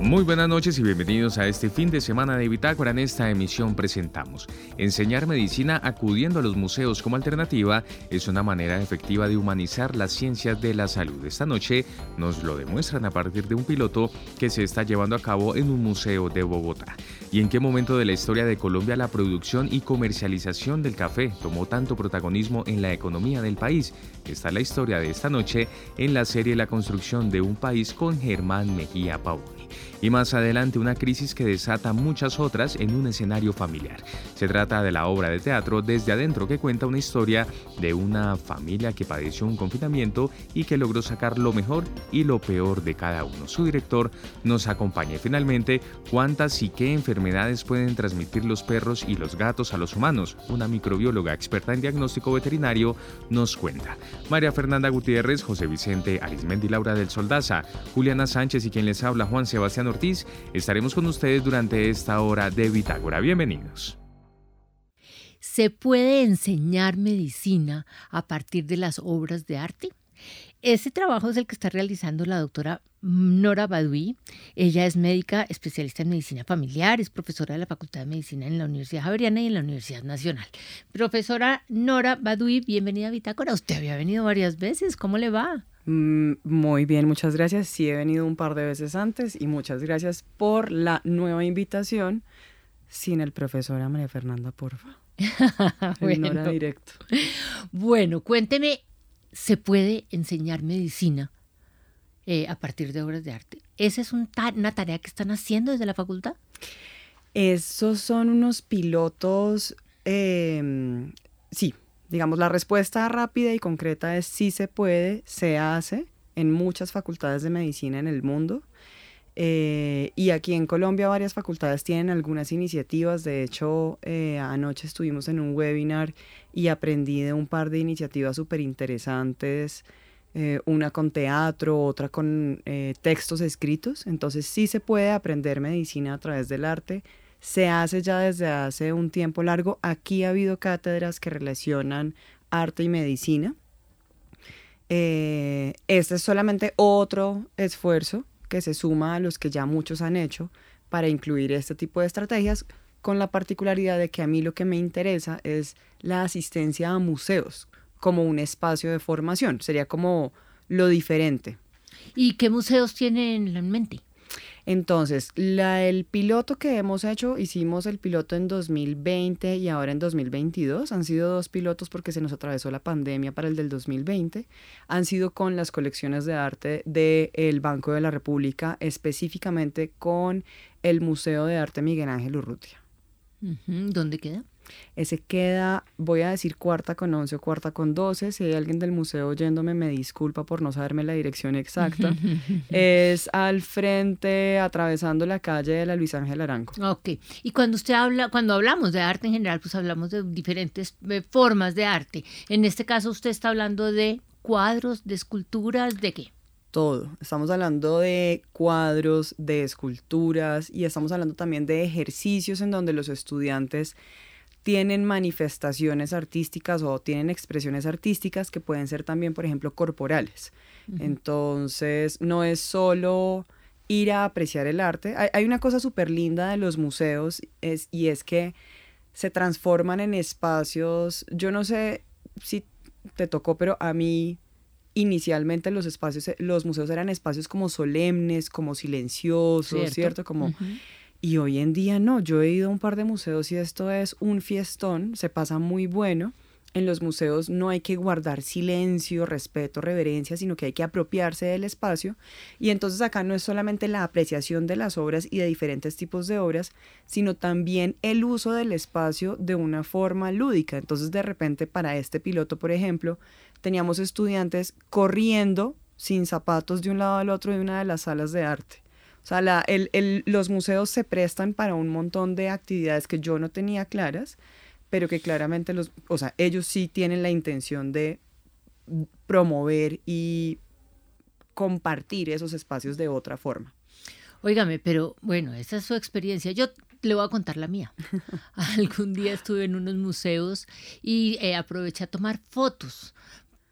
Muy buenas noches y bienvenidos a este fin de semana de Bitácora. En esta emisión presentamos Enseñar medicina acudiendo a los museos como alternativa es una manera efectiva de humanizar las ciencias de la salud. Esta noche nos lo demuestran a partir de un piloto que se está llevando a cabo en un museo de Bogotá. ¿Y en qué momento de la historia de Colombia la producción y comercialización del café tomó tanto protagonismo en la economía del país? Está la historia de esta noche en la serie La construcción de un país con Germán Mejía Pavoni y más adelante una crisis que desata muchas otras en un escenario familiar. Se trata de la obra de teatro Desde Adentro que cuenta una historia de una familia que padeció un confinamiento y que logró sacar lo mejor y lo peor de cada uno. Su director nos acompaña. finalmente, ¿cuántas y qué enfermedades pueden transmitir los perros y los gatos a los humanos? Una microbióloga experta en diagnóstico veterinario nos cuenta. María Fernanda Gutiérrez, José Vicente Arismendi Laura del Soldaza, Juliana Sánchez y quien les habla Juan Sebastián Estaremos con ustedes durante esta hora de Bitácora. Bienvenidos. ¿Se puede enseñar medicina a partir de las obras de arte? Ese trabajo es el que está realizando la doctora Nora Badui. Ella es médica especialista en medicina familiar, es profesora de la Facultad de Medicina en la Universidad Javeriana y en la Universidad Nacional. Profesora Nora Badui, bienvenida a Bitácora. Usted había venido varias veces, ¿cómo le va? Mm, muy bien, muchas gracias. Sí, he venido un par de veces antes y muchas gracias por la nueva invitación. Sin el profesor María Fernanda, porfa. bueno. hora directo. Bueno, cuénteme, ¿se puede enseñar medicina eh, a partir de obras de arte? ¿Esa es una tarea que están haciendo desde la facultad? Esos son unos pilotos, em, sí, Digamos, la respuesta rápida y concreta es sí se puede, se hace en muchas facultades de medicina en el mundo. Eh, y aquí en Colombia varias facultades tienen algunas iniciativas. De hecho, eh, anoche estuvimos en un webinar y aprendí de un par de iniciativas súper interesantes. Eh, una con teatro, otra con textos escritos. Entonces sí se puede aprender medicina a través del arte se hace ya desde hace un tiempo largo. Aquí ha habido cátedras que relacionan arte y medicina. Eh, este es solamente otro esfuerzo que se suma a los que ya muchos han hecho para incluir este tipo de estrategias, con la particularidad de que a mí lo que me interesa es la asistencia a museos como un espacio de formación. Sería como lo diferente. ¿Y qué museos tienen en mente? Entonces, la, el piloto que hemos hecho, hicimos el piloto en 2020 y ahora en 2022. Han sido dos pilotos porque se nos atravesó la pandemia para el del 2020. Han sido con las colecciones de arte del Banco de la República, específicamente con el Museo de Arte Miguel Ángel Urrutia. ¿Dónde queda? Ese queda, voy a decir cuarta con once o cuarta con doce. Si hay alguien del museo oyéndome, me disculpa por no saberme la dirección exacta. es al frente, atravesando la calle de la Luis Ángel Arango. Ok. Y cuando usted habla, cuando hablamos de arte en general, pues hablamos de diferentes eh, formas de arte. En este caso, usted está hablando de cuadros, de esculturas, ¿de qué? todo. Estamos hablando de cuadros, de esculturas y estamos hablando también de ejercicios en donde los estudiantes tienen manifestaciones artísticas o tienen expresiones artísticas que pueden ser también, por ejemplo, corporales. Entonces, no es solo ir a apreciar el arte. Hay, una cosa súper linda de los museos es, y es que se transforman en espacios, yo no sé si te tocó, pero a mí inicialmente los espacios, los museos eran espacios como solemnes, como silenciosos, ¿cierto? Como... Y hoy en día no, yo he ido a un par de museos y esto es un fiestón, se pasa muy bueno. En los museos no hay que guardar silencio, respeto, reverencia, sino que hay que apropiarse del espacio. Y entonces acá no es solamente la apreciación de las obras y de diferentes tipos de obras, sino también el uso del espacio de una forma lúdica. Entonces de repente para este piloto, por ejemplo, teníamos estudiantes corriendo sin zapatos de un lado al otro de una de las salas de arte o sea, los museos se prestan para un montón de actividades que yo no tenía claras, pero que claramente los, o sea, ellos sí tienen la intención de promover y compartir esos espacios de otra forma. Óigame, pero bueno, esa es su experiencia. Yo le voy a contar la mía. Algún día estuve en unos museos y eh, aproveché a tomar fotos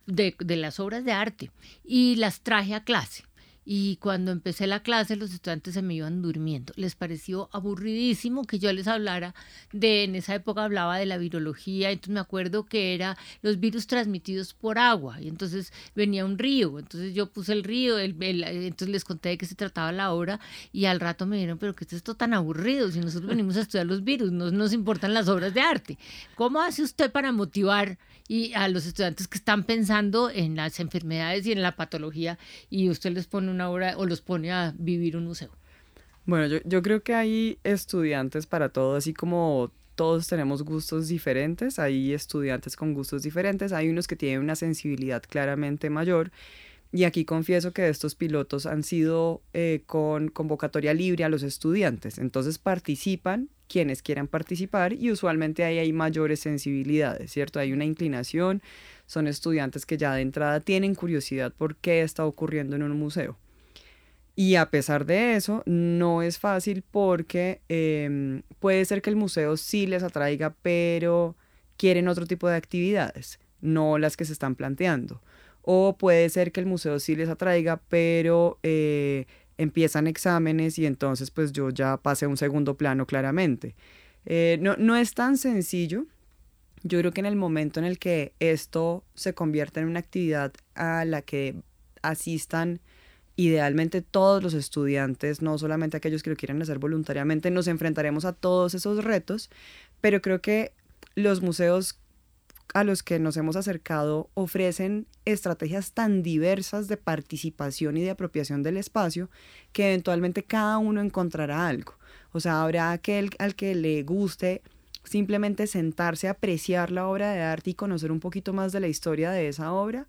de, de las obras de arte y las traje a clase. Y cuando empecé la clase, los estudiantes se me iban durmiendo. Les pareció aburridísimo que yo les hablara de, en esa época hablaba de la virología, entonces me acuerdo que era los virus transmitidos por agua, y entonces venía un río, entonces yo puse el río, el, entonces les conté de qué se trataba la obra, y al rato me dijeron, pero ¿qué es esto tan aburrido? Si nosotros venimos a estudiar los virus, no nos importan las obras de arte. ¿Cómo hace usted para motivar y a los estudiantes que están pensando en las enfermedades y en la patología y usted les pone una obra o los pone a vivir un museo? Bueno, yo, yo creo que hay estudiantes para todo, así como todos tenemos gustos diferentes, hay estudiantes con gustos diferentes, hay unos que tienen una sensibilidad claramente mayor y aquí confieso que estos pilotos han sido eh, con convocatoria libre a los estudiantes. Entonces participan quienes quieran participar y usualmente ahí hay mayores sensibilidades, ¿cierto? Hay una inclinación, son estudiantes que ya de entrada tienen curiosidad por qué está ocurriendo en un museo. Y a pesar de eso, no es fácil porque em, puede ser que el museo sí les atraiga, pero quieren otro tipo de actividades, no las que se están planteando o puede ser que el museo sí les atraiga, pero eh, empiezan exámenes y entonces pues yo ya pasé a un segundo plano claramente. Eh, no, no es tan sencillo. Yo creo que en el momento en el que esto se convierta en una actividad a la que asistan idealmente todos los estudiantes, no solamente aquellos que lo quieran hacer voluntariamente, nos enfrentaremos a todos esos retos, pero creo que los museos a los que nos hemos acercado ofrecen estrategias tan diversas de participación y de apropiación del espacio que eventualmente cada uno encontrará algo. O sea, habrá aquel al que le guste simplemente sentarse a apreciar la obra de arte y conocer un poquito más de la historia de esa obra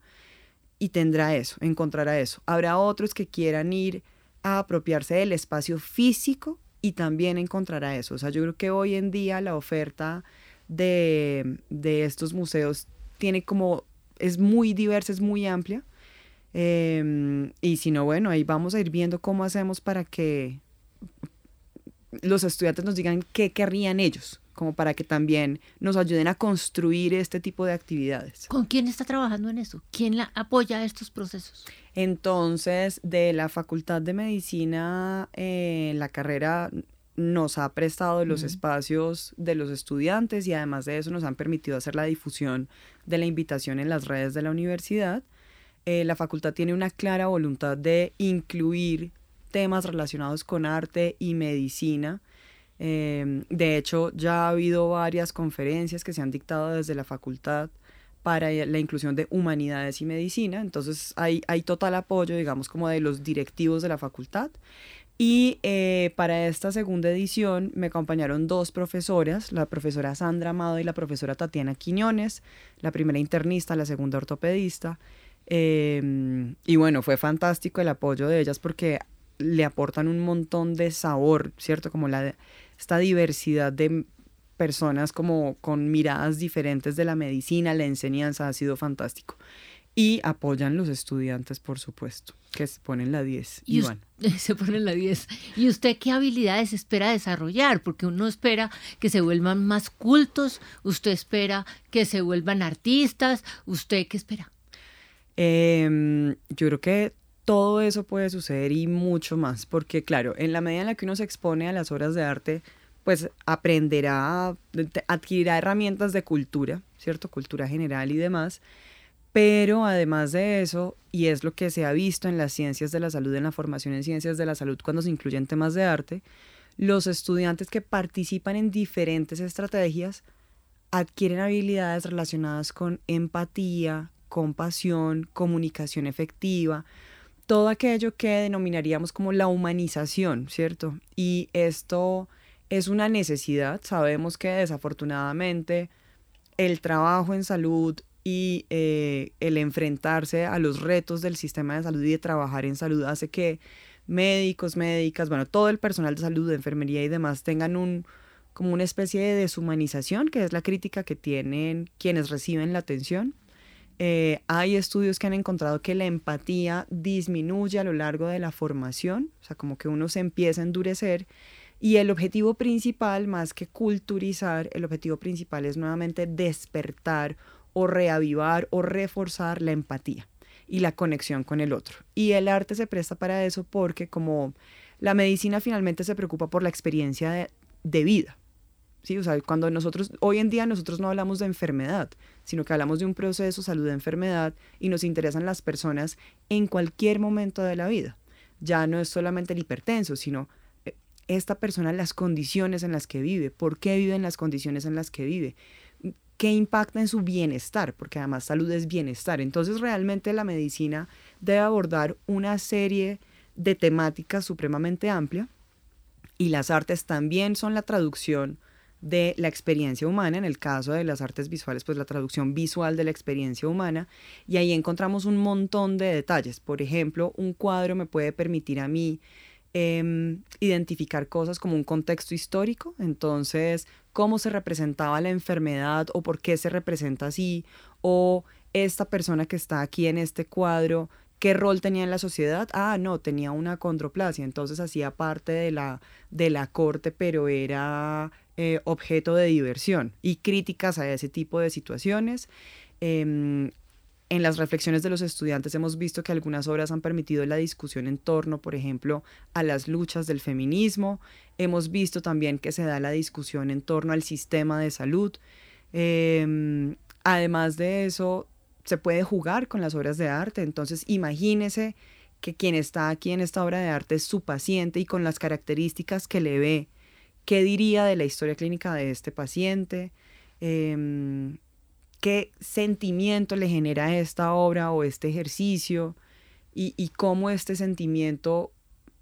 y tendrá eso, encontrará eso. Habrá otros que quieran ir a apropiarse del espacio físico y también encontrará eso. O sea, yo creo que hoy en día la oferta de, estos museos tiene como, es muy diversa, es muy amplia. Em, y si no, bueno, ahí vamos a ir viendo cómo hacemos para que los estudiantes nos digan qué querrían ellos, como para que también nos ayuden a construir este tipo de actividades. ¿Con quién está trabajando en eso? ¿Quién la apoya estos procesos? Entonces, de la Facultad de Medicina, eh, la carrera nos ha prestado los espacios de los estudiantes y además de eso nos han permitido hacer la difusión de la invitación en las redes de la universidad. Eh, la facultad tiene una clara voluntad de incluir temas relacionados con arte y medicina. Em, de hecho, ya ha habido varias conferencias que se han dictado desde la facultad para la inclusión de humanidades y medicina. Entonces hay, hay total apoyo, digamos, como de los directivos de la facultad. Y eh, para esta segunda edición me acompañaron dos profesoras, la profesora Sandra Amado y la profesora Tatiana Quiñones, la primera internista, la segunda ortopedista. Em, y bueno, fue fantástico el apoyo de ellas porque le aportan un montón de sabor, ¿cierto? Como la, esta diversidad de personas como con miradas diferentes de la medicina, la enseñanza ha sido fantástico y apoyan los estudiantes, por supuesto, que se ponen la 10. Y se ponen la 10. ¿Y usted qué habilidades espera desarrollar? Porque uno espera que se vuelvan más cultos, usted espera que se vuelvan artistas, ¿usted qué espera? Em, yo creo que todo eso puede suceder y mucho más, porque claro, en la medida en la que uno se expone a las obras de arte, pues aprenderá, adquirirá herramientas de cultura, ¿cierto? Cultura general y demás pero además de eso, y es lo que se ha visto en las ciencias de la salud, en la formación en ciencias de la salud cuando se incluyen temas de arte, los estudiantes que participan en diferentes estrategias adquieren habilidades relacionadas con empatía, compasión, comunicación efectiva, todo aquello que denominaríamos como la humanización, ¿cierto? Y esto es una necesidad. Sabemos que desafortunadamente el trabajo en salud y eh, el enfrentarse a los retos del sistema de salud y de trabajar en salud hace que médicos, médicas, bueno, todo el personal de salud, de enfermería y demás tengan un como una especie de deshumanización, que es la crítica que tienen quienes reciben la atención. Eh, hay estudios que han encontrado que la empatía disminuye a lo largo de la formación, o sea, como que uno se empieza a endurecer Y el objetivo principal, más que culturizar, el objetivo principal es nuevamente despertar o reavivar o reforzar la empatía y la conexión con el otro. Y el arte se presta para eso porque como la medicina finalmente se preocupa por la experiencia de, vida. ¿Sí? O sea, cuando nosotros, hoy en día nosotros no hablamos de enfermedad, sino que hablamos de un proceso salud-enfermedad y nos interesan las personas en cualquier momento de la vida. Ya no es solamente el hipertenso, sino eh, esta persona, las condiciones en las que vive, por qué vive en las condiciones en las que vive, qué impacta en su bienestar, porque además salud es bienestar. Entonces realmente la medicina debe abordar una serie de temáticas supremamente amplia y las artes también son la traducción de la experiencia humana, en el caso de las artes visuales, pues la traducción visual de la experiencia humana, y ahí encontramos un montón de detalles. Por ejemplo, un cuadro me puede permitir a mí em, identificar cosas como un contexto histórico, entonces cómo se representaba la enfermedad o por qué se representa así, o esta persona que está aquí en este cuadro ¿Qué rol tenía en la sociedad? Ah, no, tenía una condroplasia, entonces hacía parte de la, de la corte, pero era eh, objeto de diversión y críticas a ese tipo de situaciones. Em, en las reflexiones de los estudiantes hemos visto que algunas obras han permitido la discusión en torno, por ejemplo, a las luchas del feminismo. Hemos visto también que se da la discusión en torno al sistema de salud. Em, además de eso, se puede jugar con las obras de arte. Entonces, imagínese que quien está aquí en esta obra de arte es su paciente y con las características que le ve, ¿qué diría de la historia clínica de este paciente? Em, ¿Qué sentimiento le genera esta obra o este ejercicio? Y, y, cómo este sentimiento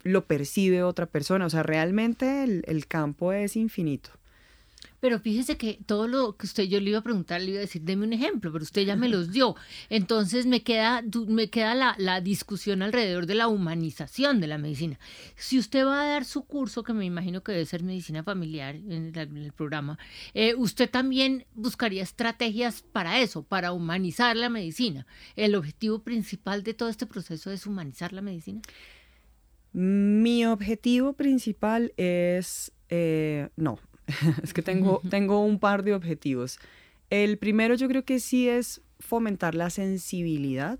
lo percibe otra persona. O sea, realmente el campo es infinito. Pero fíjese que todo lo que usted yo le iba a preguntar, le iba a decir, deme un ejemplo, pero usted ya me los dio. Entonces me queda, me queda la, la discusión alrededor de la humanización de la medicina. Si usted va a dar su curso, que me imagino que debe ser medicina familiar en el, programa, eh, usted también buscaría estrategias para eso, para humanizar la medicina. ¿El objetivo principal de todo este proceso es humanizar la medicina? Mi objetivo principal es, eh, no, es que tengo, tengo un par de objetivos. El primero yo creo que sí es fomentar la sensibilidad,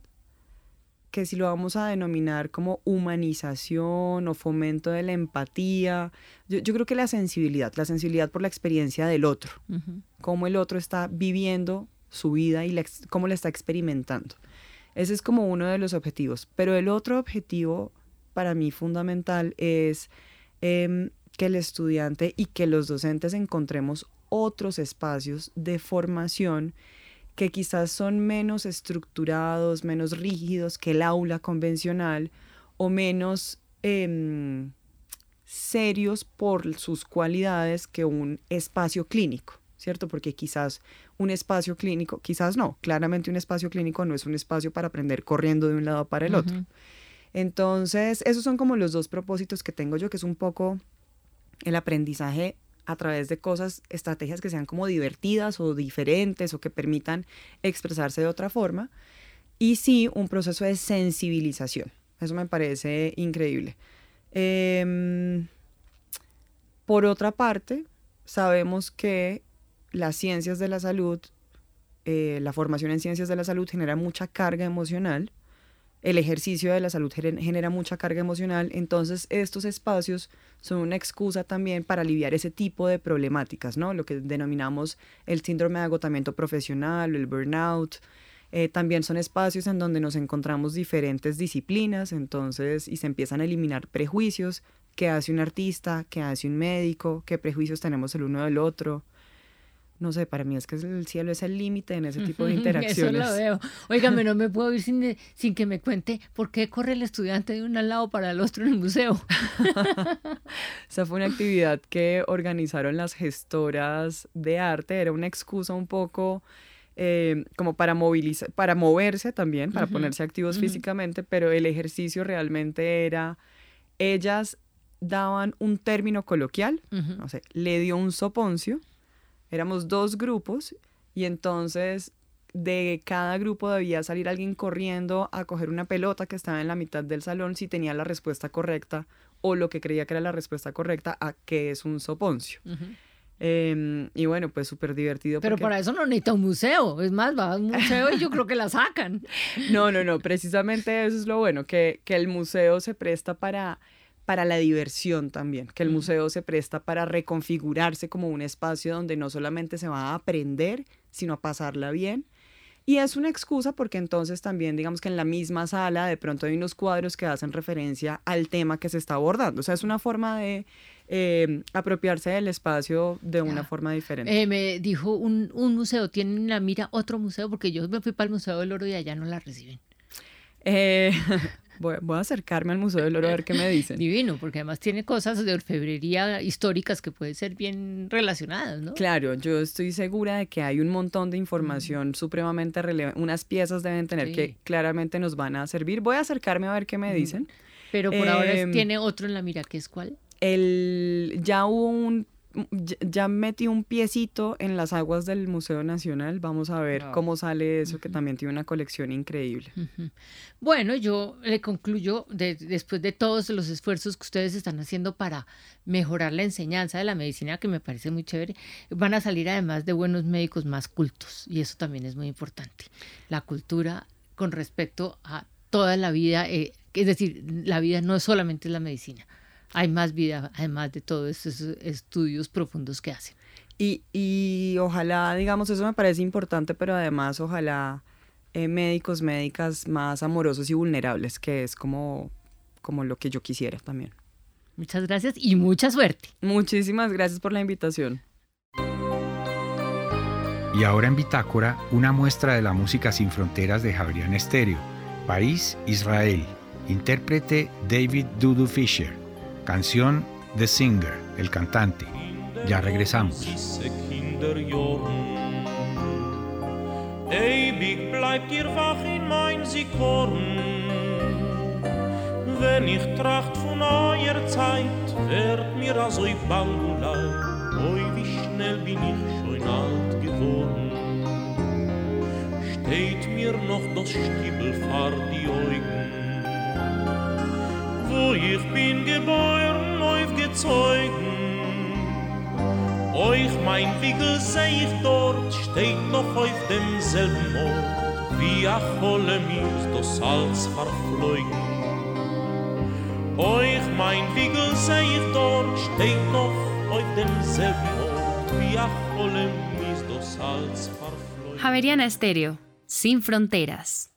que si lo vamos a denominar como humanización o fomento de la empatía, yo, creo que la sensibilidad, la sensibilidad por la experiencia del otro, cómo el otro está viviendo su vida y cómo la está experimentando. Ese es como uno de los objetivos. Pero el otro objetivo para mí fundamental es em, que el estudiante y que los docentes encontremos otros espacios de formación que quizás son menos estructurados, menos rígidos que el aula convencional o menos em, serios por sus cualidades que un espacio clínico, ¿cierto? Porque quizás un espacio clínico, quizás no, claramente un espacio clínico no es un espacio para aprender corriendo de un lado para el otro. Entonces, esos son como los dos propósitos que tengo yo, que es un poco el aprendizaje a través de cosas, estrategias que sean como divertidas o diferentes o que permitan expresarse de otra forma. Y sí, un proceso de sensibilización. Eso me parece increíble. Em, por otra parte, sabemos que las ciencias de la salud, eh, la formación en ciencias de la salud genera mucha carga emocional el ejercicio de la salud genera mucha carga emocional, entonces estos espacios son una excusa también para aliviar ese tipo de problemáticas, ¿no? Lo que denominamos el síndrome de agotamiento profesional, el burnout. Eh, también son espacios en donde nos encontramos diferentes disciplinas, entonces, y se empiezan a eliminar prejuicios, qué hace un artista, qué hace un médico, qué prejuicios tenemos el uno del otro no sé, para mí es que el cielo es el límite en ese tipo de interacciones. Eso lo veo. Óigame, no me puedo ir sin, sin que me cuente por qué corre el estudiante de un lado para el otro en el museo. Esa fue una actividad que organizaron las gestoras de arte, era una excusa un poco... Eh, como para movilizar, para moverse también, para ponerse activos físicamente, pero el ejercicio realmente era, ellas daban un término coloquial, no sé, le dio un soponcio, éramos dos grupos y entonces de cada grupo debía salir alguien corriendo a coger una pelota que estaba en la mitad del salón si tenía la respuesta correcta o lo que creía que era la respuesta correcta a qué es un soponcio. Em, y bueno, pues súper divertido. Pero para eso no necesita un museo. Es más, va a un museo y yo creo que la sacan. No, no, no. Precisamente eso es lo bueno, que, que el museo se presta para, para la diversión también, que el mm. museo se presta para reconfigurarse como un espacio donde no solamente se va a aprender, sino a pasarla bien. Y es una excusa porque entonces también, digamos que en la misma sala de pronto hay unos cuadros que hacen referencia al tema que se está abordando. O sea, es una forma de eh, apropiarse del espacio de una forma diferente. Eh, me dijo un, un museo, tienen la mira otro museo, porque yo me fui para el Museo del Oro y allá no la reciben. Eh, voy, a acercarme al Museo del Oro a ver qué me dicen. Divino, porque además tiene cosas de orfebrería históricas que pueden ser bien relacionadas, ¿no? Claro, yo estoy segura de que hay un montón de información supremamente relevante. Unas piezas deben tener que claramente nos van a servir. Voy a acercarme a ver qué me dicen. Pero por ahora em, tiene otro en la mira, ¿qué es cuál? el, ya hubo un ya metí un piecito en las aguas del Museo Nacional. Vamos a ver cómo sale eso, que también tiene una colección increíble. Bueno, yo le concluyo, después de todos los esfuerzos que ustedes están haciendo para mejorar la enseñanza de la medicina, que me parece muy chévere, van a salir además de buenos médicos más cultos. Y eso también es muy importante. La cultura con respecto a toda la vida, eh, es decir, la vida no es solamente la medicina hay más vida, además de todos estos estudios profundos que hacen. Y, y ojalá, digamos, eso me parece importante, pero además ojalá eh, médicos, médicas más amorosos y vulnerables, que es como, como lo que yo quisiera también. Muchas gracias y mucha suerte. Muchísimas gracias por la invitación. Y ahora en Bitácora, una muestra de la música sin fronteras de Javier Estéreo, País, Israel, intérprete David Dudu Fisher. Canción The Singer, el cantante. Ya regresamos. Ewig bleibt ihr wach in mein Sikorn. Wenn ich tracht von eurer Zeit, wird mir also bang und leid. Oi, wie schnell bin ich schon alt geworden. Steht mir noch das Stiebel vor die Augen. wo ich bin geboren, aufgezeugen. Euch mein Wickel seh ich dort, steht noch auf demselben Ort, wie a Cholle mir das Salz verfleugen. Euch mein Wickel seh ich dort, steht noch auf demselben Ort, wie a Cholle mir das Salz verfleugen. Javeriana Estéreo, sin fronteras.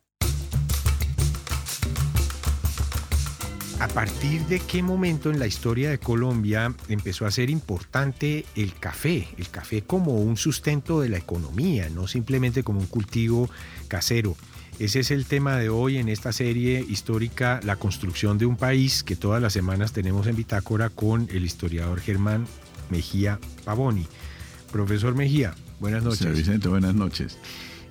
¿A partir de qué momento en la historia de Colombia empezó a ser importante el café? El café como un sustento de la economía, no simplemente como un cultivo casero. Ese es el tema de hoy en esta serie histórica La construcción de un país que todas las semanas tenemos en Bitácora con el historiador Germán Mejía Pavoni. Profesor Mejía, buenas noches. Vicente, buenas noches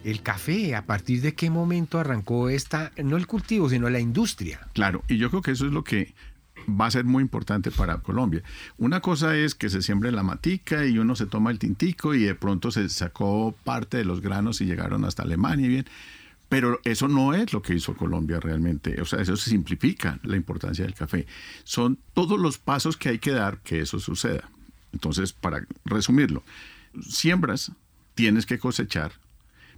el café, ¿a partir de qué momento arrancó esta, no el cultivo, sino la industria? Claro, y yo creo que eso es lo que va a ser muy importante para Colombia. Una cosa es que se siembre la matica y uno se toma el tintico y de pronto se sacó parte de los granos y llegaron hasta Alemania y bien. Pero eso no es lo que hizo Colombia realmente. O sea, eso se simplifica la importancia del café. Son todos los pasos que hay que dar que eso suceda. Entonces, para resumirlo, siembras, tienes que cosechar,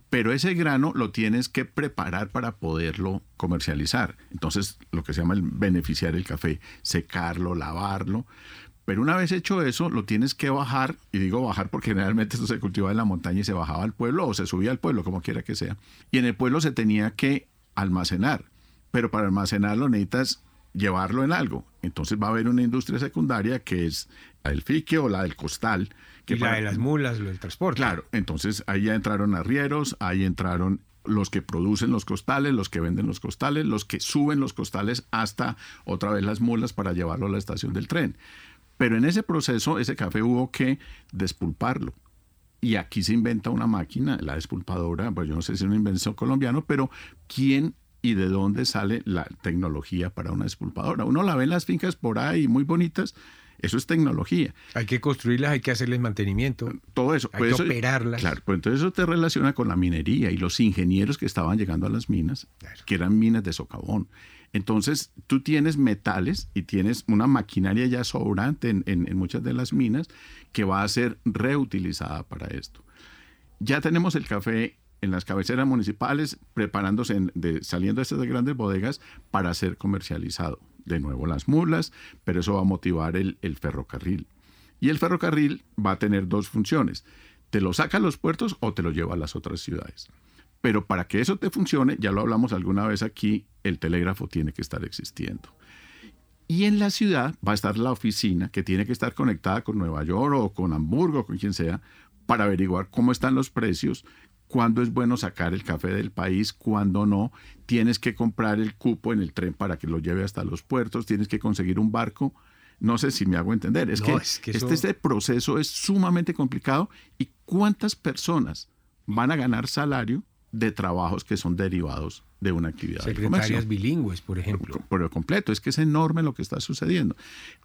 pero ese grano lo tienes que preparar para poderlo comercializar. Entonces, lo que se llama el beneficiar el café, secarlo, lavarlo. Pero una vez hecho eso, lo tienes que bajar, y digo bajar porque generalmente esto se cultivaba en la montaña y se bajaba al pueblo o se subía al pueblo, como quiera que sea. Y en el pueblo se tenía que almacenar, pero para almacenarlo necesitas llevarlo en algo. Entonces va a haber una industria secundaria que es la del fique o la del costal, y la de las mulas, lo del transporte. Claro, entonces ahí ya entraron arrieros, ahí entraron los que producen los costales, los que venden los costales, los que suben los costales hasta otra vez las mulas para llevarlo a la estación del tren. Pero en ese proceso, ese café hubo que despulparlo. Y aquí se inventa una máquina, la despulpadora, pues yo no sé si es una invención colombiana, pero ¿quién y de dónde sale la tecnología para una despulpadora? Uno la ve en las fincas por ahí muy bonitas, eso es tecnología. Hay que construirlas, hay que hacerles mantenimiento. Todo eso. Hay que operarlas. Claro, pues entonces eso te relaciona con la minería y los ingenieros que estaban llegando a las minas, que eran minas de socavón. Entonces, tú tienes metales y tienes una maquinaria ya sobrante en, muchas de las minas que va a ser reutilizada para esto. Ya tenemos el café en las cabeceras municipales preparándose, de, saliendo de estas grandes bodegas para ser comercializado. De nuevo las mulas, pero eso va a motivar el, el ferrocarril. Y el ferrocarril va a tener dos funciones. Te lo saca a los puertos o te lo lleva a las otras ciudades. Pero para que eso te funcione, ya lo hablamos alguna vez aquí, el telégrafo tiene que estar existiendo. Y en la ciudad va a estar la oficina que tiene que estar conectada con Nueva York o con Hamburgo con quien sea para averiguar cómo están los precios, cuándo es bueno sacar el café del país, cuándo no. Tienes que comprar el cupo en el tren para que lo lleve hasta los puertos, tienes que conseguir un barco. No sé si me hago entender. Es que, este, este proceso es sumamente complicado. ¿Y cuántas personas van a ganar salario de trabajos que son derivados de una actividad Secretarias bilingües, por ejemplo. Por, lo completo, es que es enorme lo que está sucediendo.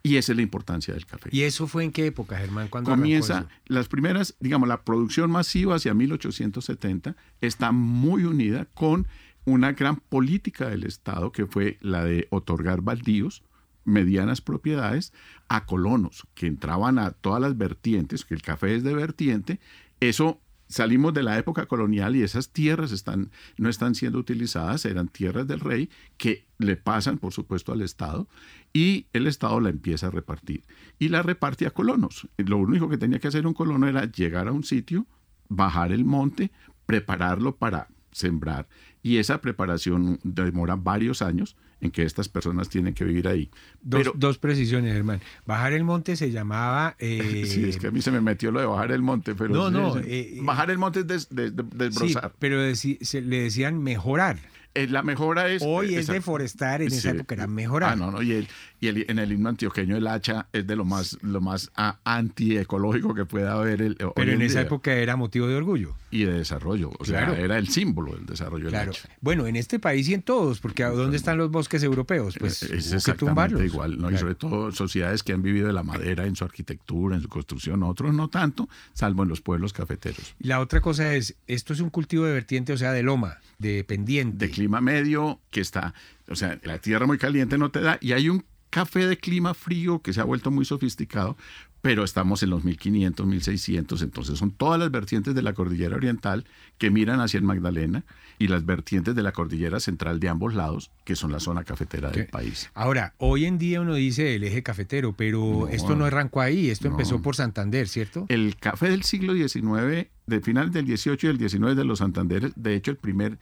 Y esa es la importancia del café. ¿Y eso fue en qué época, Germán? ¿Cuándo Comienza, las primeras, digamos, la producción masiva hacia 1870 está muy unida con una gran política del Estado que fue la de otorgar baldíos, medianas propiedades, a colonos que entraban a todas las vertientes, que el café es de vertiente, eso salimos de la época colonial y esas tierras están, no están siendo utilizadas, eran tierras del rey que le pasan, por supuesto, al Estado y el Estado la empieza a repartir. Y la reparte a colonos. Lo único que tenía que hacer un colono era llegar a un sitio, bajar el monte, prepararlo para sembrar. Y esa preparación demora varios años en que estas personas tienen que vivir ahí. Dos, dos precisiones, hermano. Bajar el monte se llamaba... Eh... Sí, es que a mí se me metió lo de bajar el monte, pero... No, no. Eh, bajar el monte es desbrozar. Sí, pero le decían mejorar. Eh, la mejora es... Hoy es deforestar, en esa época era mejorar. Ah, no, no, y, el, y el, en el himno antioqueño el hacha es de lo más, lo más antiecológico que pueda haber. El, Pero en, esa época era motivo de orgullo. Y de desarrollo, o sea, era el símbolo del desarrollo del claro. Bueno, en este país y en todos, porque ¿dónde están los bosques europeos? Pues es exactamente igual, ¿no? Y sobre todo sociedades que han vivido de la madera en su arquitectura, en su construcción, otros no tanto, salvo en los pueblos cafeteros. La otra cosa es, esto es un cultivo de vertiente, o sea, de loma, de pendiente. De clima medio, que está, o sea, la tierra muy caliente no te da, y hay un café de clima frío que se ha vuelto muy sofisticado, pero estamos en los 1500, 1600, entonces son todas las vertientes de la cordillera oriental que miran hacia el Magdalena y las vertientes de la cordillera central de ambos lados, que son la zona cafetera del país. Ahora, hoy en día uno dice el eje cafetero, pero esto no arrancó ahí, esto empezó por Santander, ¿cierto? El café del siglo XIX, de final del XVIII y el XIX de los Santanderes, de hecho el primer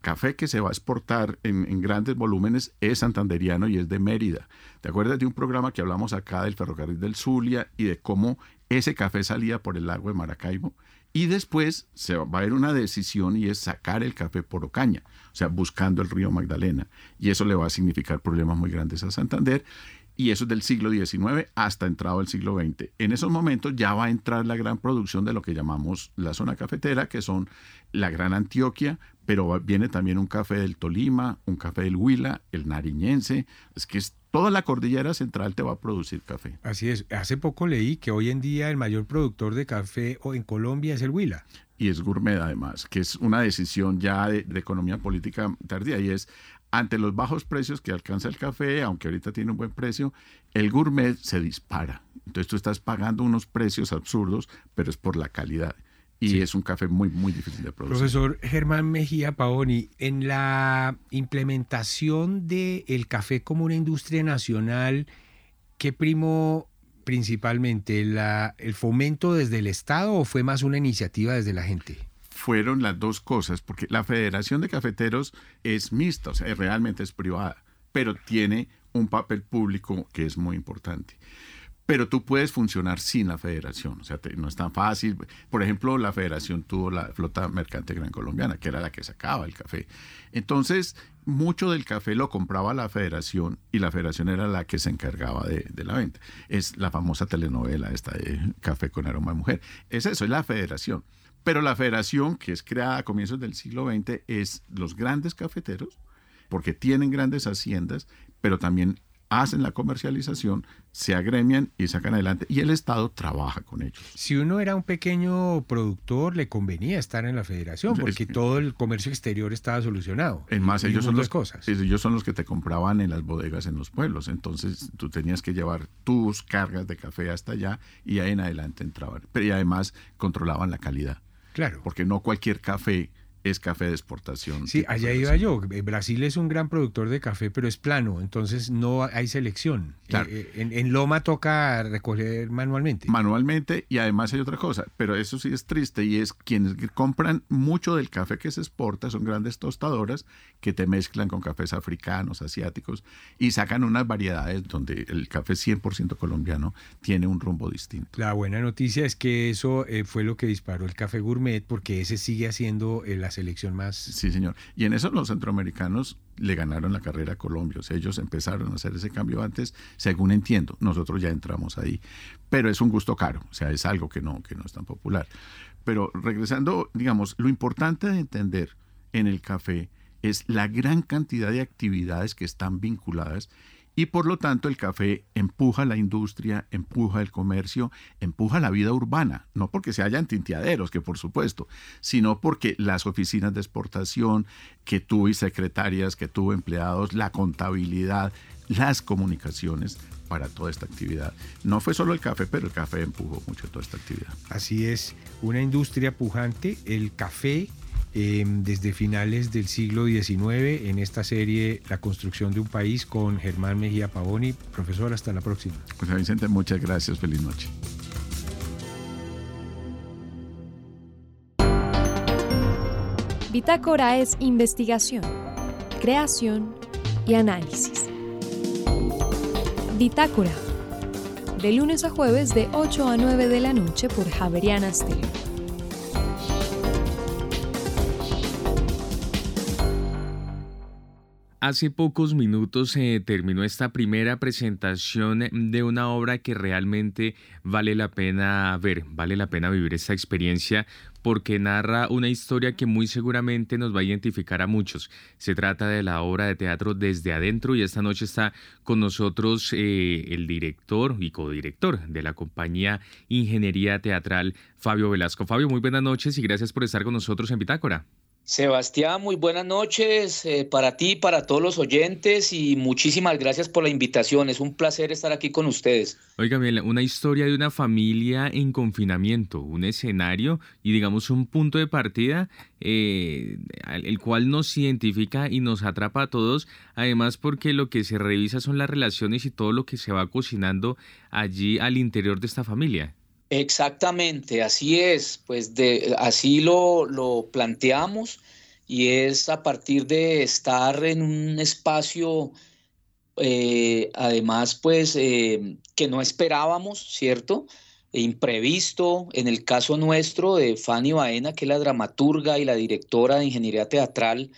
café que se va a exportar en, grandes volúmenes es santanderiano y es de Mérida. ¿Te acuerdas de un programa que hablamos acá del ferrocarril del Zulia y de cómo ese café salía por el lago de Maracaibo? Y después se va a haber una decisión y es sacar el café por Ocaña, o sea, buscando el río Magdalena. Y eso le va a significar problemas muy grandes a Santander y eso es del siglo XIX hasta entrado el siglo XX. En esos momentos ya va a entrar la gran producción de lo que llamamos la zona cafetera, que son la Gran Antioquia, pero viene también un café del Tolima, un café del Huila, el Nariñense, es que es, toda la cordillera central te va a producir café. Así es, hace poco leí que hoy en día el mayor productor de café en Colombia es el Huila. Y es gourmet además, que es una decisión ya de, de economía política tardía y es ante los bajos precios que alcanza el café, aunque ahorita tiene un buen precio, el gourmet se dispara. Entonces tú estás pagando unos precios absurdos, pero es por la calidad. Y es un café muy, muy difícil de producir. Profesor Germán Mejía Paoni, en la implementación del café como una industria nacional, ¿qué primo principalmente? La, ¿El fomento desde el Estado o fue más una iniciativa desde la gente? Fueron las dos cosas, porque la Federación de Cafeteros es mixta, o sea, realmente es privada, pero tiene un papel público que es muy importante. Pero tú puedes funcionar sin la federación, o sea, no es tan fácil. Por ejemplo, la federación tuvo la flota mercante gran colombiana, que era la que sacaba el café. Entonces, mucho del café lo compraba la federación y la federación era la que se encargaba de, de, la venta. Es la famosa telenovela esta de Café con aroma de mujer. Es eso, es la federación. Pero la federación, que es creada a comienzos del siglo XX, es los grandes cafeteros, porque tienen grandes haciendas, pero también hacen la comercialización, se agremian y sacan adelante. Y el Estado trabaja con ellos. Si uno era un pequeño productor, le convenía estar en la federación, porque todo el comercio exterior estaba solucionado. En más, ellos son, los, cosas. ellos son los que te compraban en las bodegas en los pueblos. Entonces tú tenías que llevar tus cargas de café hasta allá y ahí en adelante entraban. Pero y además controlaban la calidad. Claro. Porque no cualquier café es café de exportación. Sí, allá iba yo. Eh, Brasil es un gran productor de café, pero es plano, entonces no hay selección. Claro. Eh, eh, en, Loma toca recoger manualmente. Manualmente y además hay otra cosa, pero eso sí es triste y es quienes compran mucho del café que se exporta son grandes tostadoras que te mezclan con cafés africanos, asiáticos y sacan unas variedades donde el café 100% colombiano tiene un rumbo distinto. La buena noticia es que eso fue lo que disparó el café gourmet porque ese sigue haciendo el selección más. Sí, señor. Y en eso los centroamericanos le ganaron la carrera a Colombia. Ellos empezaron a hacer ese cambio antes, según entiendo. Nosotros ya entramos ahí. Pero es un gusto caro. O sea, es algo que no, que no es tan popular. Pero regresando, digamos, lo importante de entender en el café es la gran cantidad de actividades que están vinculadas y por lo tanto el café empuja la industria, empuja el comercio, empuja la vida urbana, no porque se hayan tinteaderos, que por supuesto, sino porque las oficinas de exportación que tuve secretarias, que tuvo empleados, la contabilidad, las comunicaciones para toda esta actividad. No fue solo el café, pero el café empujó mucho toda esta actividad. Así es, una industria pujante, el café Em, desde finales del siglo XIX en esta serie La construcción de un país con Germán Mejía Pavoni. Profesor, hasta la próxima. Pues Vicente, muchas gracias. Feliz noche. Bitácora es investigación, creación y análisis. Bitácora. De lunes a jueves de 8 a 9 de la noche por Javeriana Stereo. Hace pocos minutos se terminó esta primera presentación de una obra que realmente vale la pena ver, vale la pena vivir esta experiencia porque narra una historia que muy seguramente nos va a identificar a muchos. Se trata de la obra de teatro Desde Adentro y esta noche está con nosotros eh, el director y codirector de la compañía Ingeniería Teatral, Fabio Velasco. Fabio, muy buenas noches y gracias por estar con nosotros en Bitácora. Sebastián, muy buenas noches eh, para ti, para todos los oyentes y muchísimas gracias por la invitación. Es un placer estar aquí con ustedes. Oiga, una historia de una familia en confinamiento, un escenario y digamos un punto de partida, eh, el cual nos identifica y nos atrapa a todos, además porque lo que se revisa son las relaciones y todo lo que se va cocinando allí al interior de esta familia. Exactamente, así es, pues de, así lo, lo planteamos y es a partir de estar en un espacio, eh, además, pues eh, que no esperábamos, ¿cierto? Imprevisto, en el caso nuestro de Fanny Baena, que es la dramaturga y la directora de Ingeniería Teatral,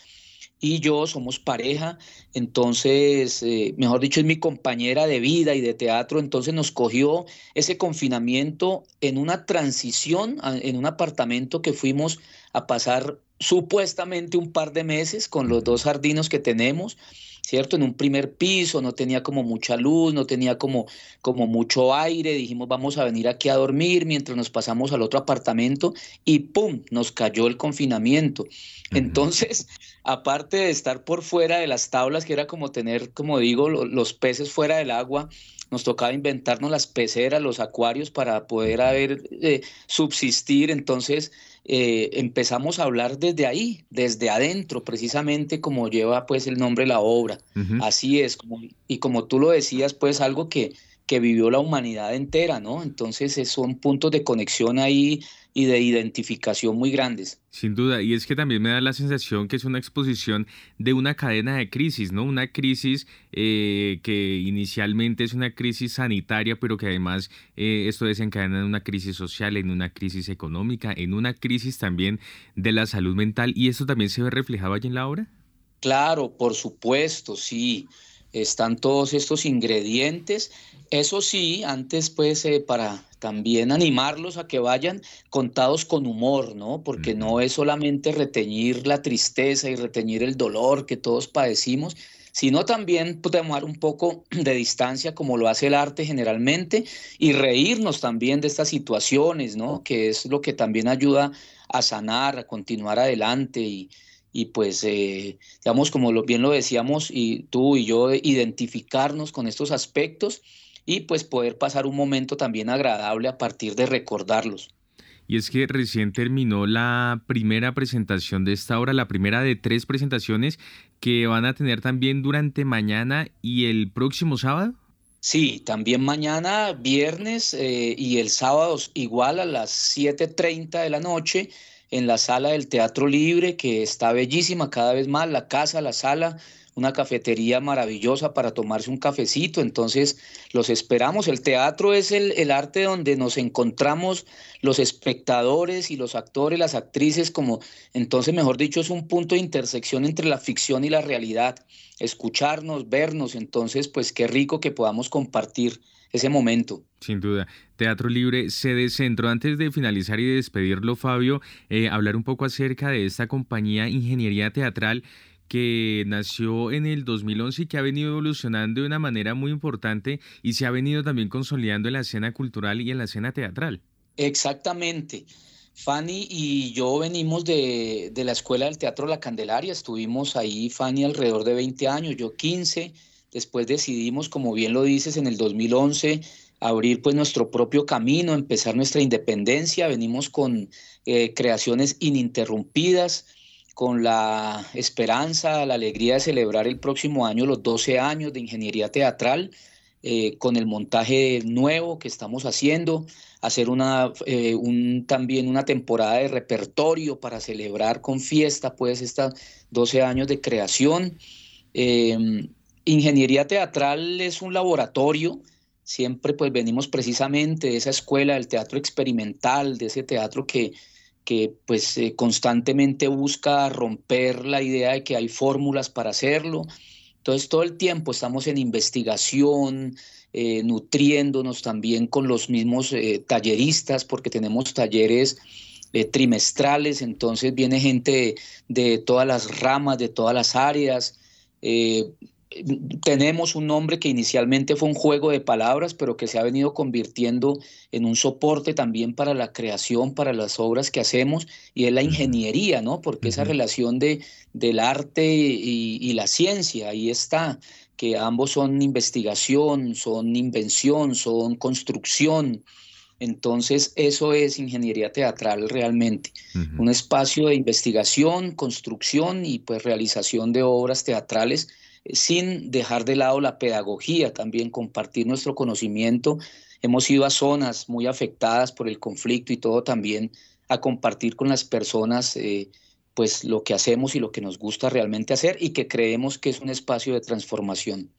y yo somos pareja, entonces, eh, mejor dicho, es mi compañera de vida y de teatro, entonces nos cogió ese confinamiento en una transición, en un apartamento que fuimos a pasar supuestamente un par de meses con los dos jardinos que tenemos ¿cierto? En un primer piso, no tenía como mucha luz, no tenía como, como mucho aire, dijimos vamos a venir aquí a dormir mientras nos pasamos al otro apartamento y ¡pum! nos cayó el confinamiento. Entonces, aparte de estar por fuera de las tablas, que era como tener, como digo, los peces fuera del agua, nos tocaba inventarnos las peceras, los acuarios para poder haber, eh, subsistir. Entonces eh, empezamos a hablar desde ahí, desde adentro, precisamente como lleva pues el nombre de la obra. Así es, y como tú lo decías, pues algo que, que vivió la humanidad entera, ¿no? Entonces son puntos de conexión ahí y de identificación muy grandes. Sin duda, y es que también me da la sensación que es una exposición de una cadena de crisis, ¿no? Una crisis eh, que inicialmente es una crisis sanitaria, pero que además eh, esto desencadena en una crisis social, en una crisis económica, en una crisis también de la salud mental, y esto también se ve reflejado allí en la obra. Claro, por supuesto, sí. Están todos estos ingredientes. Eso sí, antes pues eh, para también animarlos a que vayan contados con humor, ¿no? Porque no es solamente reteñir la tristeza y reteñir el dolor que todos padecimos, sino también tomar un poco de distancia como lo hace el arte generalmente y reírnos también de estas situaciones, ¿no? Que es lo que también ayuda a sanar, a continuar adelante y, y pues, eh, digamos, como bien lo decíamos, y tú y yo, identificarnos con estos aspectos y pues poder pasar un momento también agradable a partir de recordarlos. Y es que recién terminó la primera presentación de esta obra, la primera de tres presentaciones que van a tener también durante mañana y el próximo sábado. Sí, también mañana, viernes eh, y el sábado igual a las 7.30 de la noche en la sala del Teatro Libre, que está bellísima cada vez más, la casa, la sala, una cafetería maravillosa para tomarse un cafecito. Entonces, los esperamos. El teatro es el, el, arte donde nos encontramos los espectadores y los actores, las actrices, como entonces, mejor dicho, es un punto de intersección entre la ficción y la realidad. Escucharnos, vernos. Entonces, pues qué rico que podamos compartir ese momento. Sin duda. Teatro Libre, sede centro. Antes de finalizar y despedirlo, Fabio, eh, hablar un poco acerca de esta compañía Ingeniería Teatral que nació en el 2011 y que ha venido evolucionando de una manera muy importante y se ha venido también consolidando en la escena cultural y en la escena teatral. Exactamente. Fanny y yo venimos de, de la Escuela del Teatro La Candelaria, estuvimos ahí, Fanny, alrededor de 20 años, yo 15 Después decidimos, como bien lo dices, en el 2011 abrir pues nuestro propio camino, empezar nuestra independencia. Venimos con eh, creaciones ininterrumpidas, con la esperanza, la alegría de celebrar el próximo año los 12 años de ingeniería teatral, eh, con el montaje nuevo que estamos haciendo, hacer una, eh, también una temporada de repertorio para celebrar con fiesta pues estos 12 años de creación. Ingeniería teatral es un laboratorio, siempre pues venimos precisamente de esa escuela del teatro experimental, de ese teatro que, que pues eh, constantemente busca romper la idea de que hay fórmulas para hacerlo. Entonces todo el tiempo estamos en investigación, eh, nutriéndonos también con los mismos eh, talleristas, porque tenemos talleres trimestrales, entonces viene gente de, todas las ramas, de todas las áreas tenemos un nombre que inicialmente fue un juego de palabras, pero que se ha venido convirtiendo en un soporte también para la creación, para las obras que hacemos, y es la ingeniería, ¿no? Porque esa relación de, del arte y, y, la ciencia, ahí está, que ambos son investigación, son invención, son construcción. Entonces, eso es ingeniería teatral realmente, un espacio de investigación, construcción y pues realización de obras teatrales sin dejar de lado la pedagogía, también compartir nuestro conocimiento. Hemos ido a zonas muy afectadas por el conflicto y todo también a compartir con las personas eh, pues lo que hacemos y lo que nos gusta realmente hacer y que creemos que es un espacio de transformación.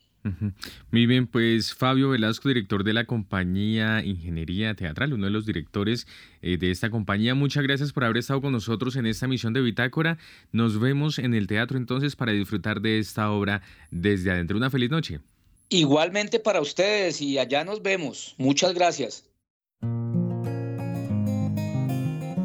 Muy bien, pues Fabio Velasco, director de la compañía Ingeniería Teatral, uno de los directores eh, de esta compañía. Muchas gracias por haber estado con nosotros en esta misión de Bitácora. Nos vemos en el teatro entonces para disfrutar de esta obra desde adentro. Una feliz noche. Igualmente para ustedes y allá nos vemos. Muchas gracias.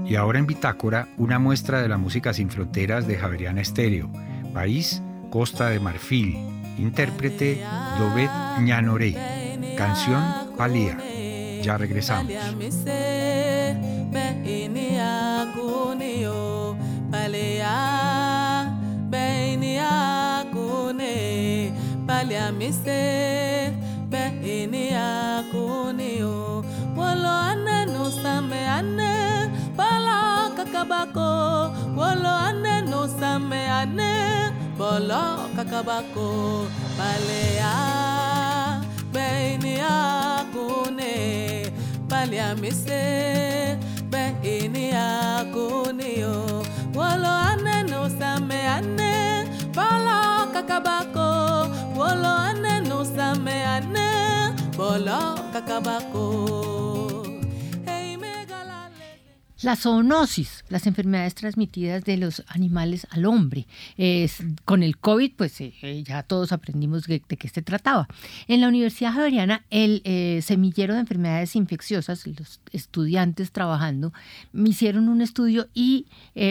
Y ahora en Bitácora, una muestra de la música sin fronteras de Javeriana Estéreo, país Costa de Marfil Intérprete Dovet Ñanoré. Canción Palía. Ya regresamos. Kakabako Wolo ane no same ane bolo kakabako balea beini akune balia mise beini akune yo wolo ane no same ane bolo kakabako wolo ane no same ane bolo kakabako La zoonosis, las enfermedades transmitidas de los animales al hombre. Es, con el COVID, pues eh, eh, ya todos aprendimos de, qué se trataba. En la Universidad Javeriana, el eh, semillero de enfermedades infecciosas, los estudiantes trabajando, me hicieron un estudio y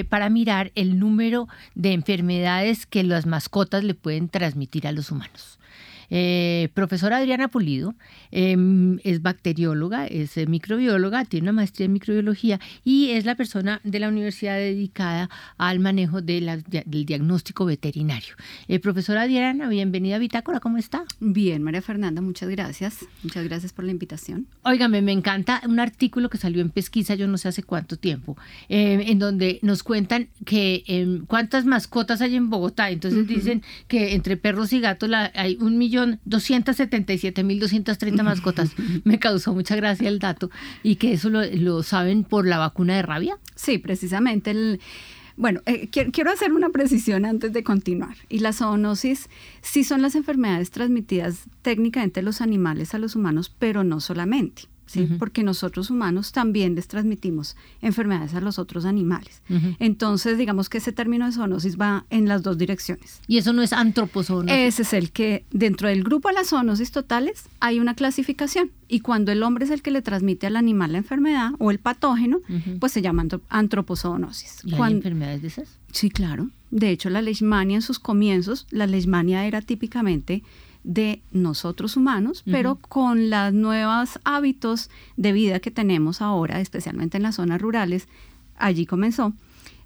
para mirar el número de enfermedades que las mascotas le pueden transmitir a los humanos. Eh, profesora Adriana Pulido em, es bacterióloga, es eh, microbióloga, tiene una maestría en microbiología y es la persona de la universidad dedicada al manejo del diagnóstico veterinario. Eh, profesora Adriana, bienvenida a Bitácora, ¿cómo está? Bien, María Fernanda, muchas gracias. Muchas gracias por la invitación. Óigame, me encanta un artículo que salió en Pesquisa, yo no sé hace cuánto tiempo, en donde nos cuentan que em, cuántas mascotas hay en Bogotá. Entonces dicen que entre perros y gatos hay un millón 277.230 mascotas. Me causó mucha gracia el dato. ¿Y que eso lo, saben por la vacuna de rabia? Sí, precisamente. El, bueno, eh, quiero hacer una precisión antes de continuar. Y la zoonosis sí son las enfermedades transmitidas técnicamente de los animales a los humanos, pero no solamente. ¿Sí? Porque nosotros humanos también les transmitimos enfermedades a los otros animales. Entonces, digamos que ese término de zoonosis va en las dos direcciones. ¿Y eso no es antropozoonosis? Ese es el que, dentro del grupo de las zoonosis totales, hay una clasificación. Y cuando el hombre es el que le transmite al animal la enfermedad o el patógeno, pues se llama antropozoonosis. ¿Y hay enfermedades de esas? Sí, claro. De hecho, la leishmania en sus comienzos, la leishmania era típicamente de nosotros humanos, pero con los nuevos hábitos de vida que tenemos ahora, especialmente en las zonas rurales, allí comenzó,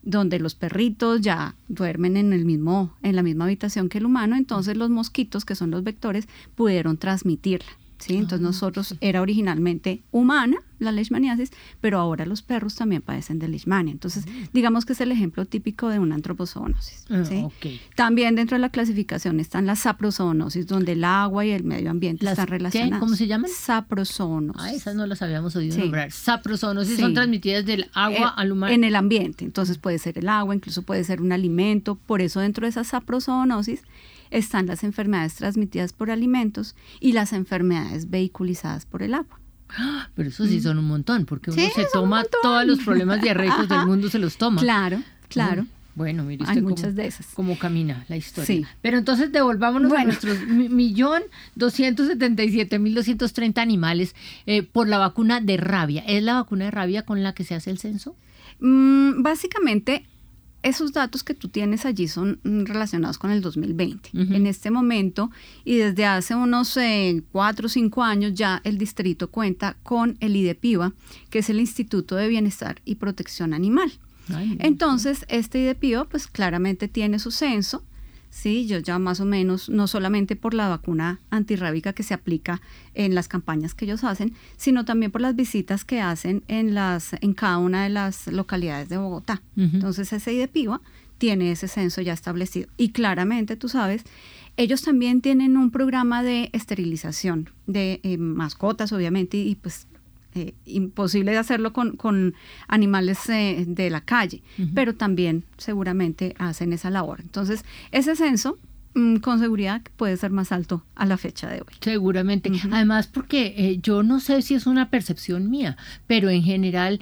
donde los perritos ya duermen en el mismo, en la misma habitación que el humano, entonces los mosquitos, que son los vectores, pudieron transmitirla. ¿Sí? Entonces ah, nosotros era originalmente humana la leishmaniasis, pero ahora los perros también padecen de leishmania. Entonces, mm. digamos que es el ejemplo típico de una antropozoonosis. Ah, también dentro de la clasificación están las saprozoonosis, donde el agua y el medio ambiente están relacionados. ¿Cómo se llaman? Saprozoonosis. Ah, esas no las habíamos oído nombrar. Saprozoonosis son transmitidas del agua eh, al humano. En el ambiente. Entonces puede ser el agua, incluso puede ser un alimento. Por eso dentro de esa saprozoonosis están las enfermedades transmitidas por alimentos y las enfermedades vehiculizadas por el agua. Pero eso sí son un montón, porque uno se toma todos los problemas diarreicos del mundo, se los toma. Claro, claro. Bueno, mire usted Hay muchas de esas. cómo camina la historia. Sí. Pero entonces devolvámonos a nuestros millón doscientos setenta y siete mil doscientos treinta animales eh, por la vacuna de rabia. ¿Es la vacuna de rabia con la que se hace el censo? Mm, básicamente esos datos que tú tienes allí son mm, relacionados con el 2020. En este momento y desde hace unos eh, cuatro o cinco años ya el distrito cuenta con el IDEPIVA, que es el Instituto de Bienestar y Protección Animal. Entonces, este IDEPIVA pues claramente tiene su censo Sí, yo ya más o menos, no solamente por la vacuna antirrábica que se aplica en las campañas que ellos hacen, sino también por las visitas que hacen en, las, en cada una de las localidades de Bogotá. Entonces ese IDEPIVA tiene ese censo ya establecido. Y claramente, tú sabes, ellos también tienen un programa de esterilización de eh, mascotas, obviamente, y pues eh, imposible de hacerlo con, animales eh, de la calle, pero también seguramente hacen esa labor. Entonces, ese censo mm, con seguridad puede ser más alto a la fecha de hoy. Seguramente. Además, porque eh, yo no sé si es una percepción mía, pero en general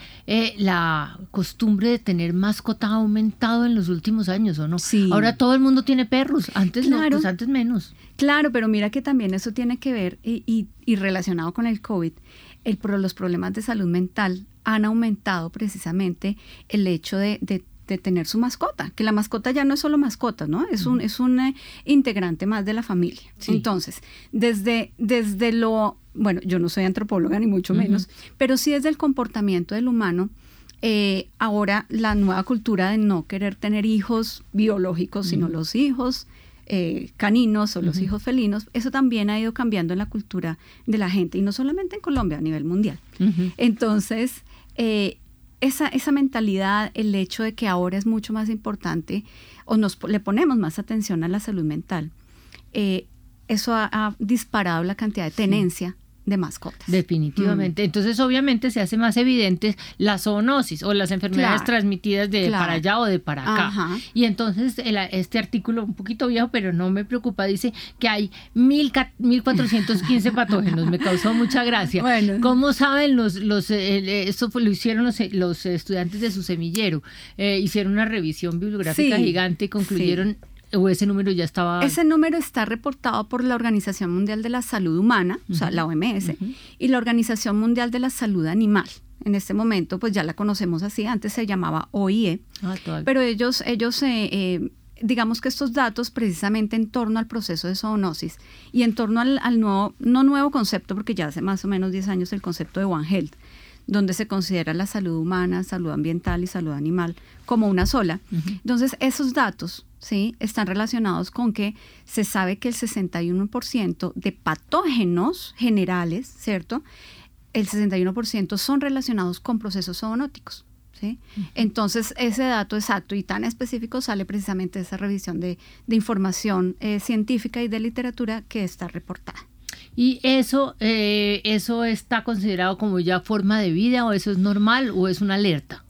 la costumbre de tener mascota ha aumentado en los últimos años, ¿o no? Sí. Ahora todo el mundo tiene perros, antes no, pues antes menos. Claro, pero mira que también eso tiene que ver y, y relacionado con el COVID el, los problemas de salud mental han aumentado precisamente el hecho de, tener su mascota, que la mascota ya no es solo mascota, ¿no? Es un, es un eh, integrante más de la familia. Entonces, desde, desde lo, bueno, yo no soy antropóloga ni mucho menos, pero sí desde el comportamiento del humano, eh, ahora la nueva cultura de no querer tener hijos biológicos, sino los hijos eh, caninos o los hijos felinos, eso también ha ido cambiando en la cultura de la gente, y no solamente en Colombia, a nivel mundial. Entonces, eh, esa, esa mentalidad, el hecho de que ahora es mucho más importante o nos le ponemos más atención a la salud mental, eh, eso ha, disparado la cantidad de tenencia de mascotas. Definitivamente. Mm. Entonces, obviamente, se hace más evidente la zoonosis o las enfermedades transmitidas de para allá o de para acá. Y entonces, este artículo, un poquito viejo, pero no me preocupa, dice que hay mil, 1415 patógenos. Me causó mucha gracia. Bueno. ¿Cómo saben los, los eh, esto lo hicieron los, los, estudiantes de su semillero? Eh, hicieron una revisión bibliográfica gigante y concluyeron ¿O ese número ya estaba...? Ese número está reportado por la Organización Mundial de la Salud Humana, o sea, la OMS, y la Organización Mundial de la Salud Animal. En este momento, pues ya la conocemos así, antes se llamaba OIE, ah, pero ellos, ellos eh, eh, digamos que estos datos precisamente en torno al proceso de zoonosis y en torno al, al, nuevo, no nuevo concepto, porque ya hace más o menos 10 años el concepto de One Health, donde se considera la salud humana, salud ambiental y salud animal como una sola. Entonces, esos datos ¿sí? están relacionados con que se sabe que el 61% de patógenos generales, ¿cierto? El 61% son relacionados con procesos zoonóticos. ¿Sí? Entonces, ese dato exacto y tan específico sale precisamente de esa revisión de, información eh, científica y de literatura que está reportada. ¿Y eso, eh, eso está considerado como ya forma de vida o eso es normal o es una alerta?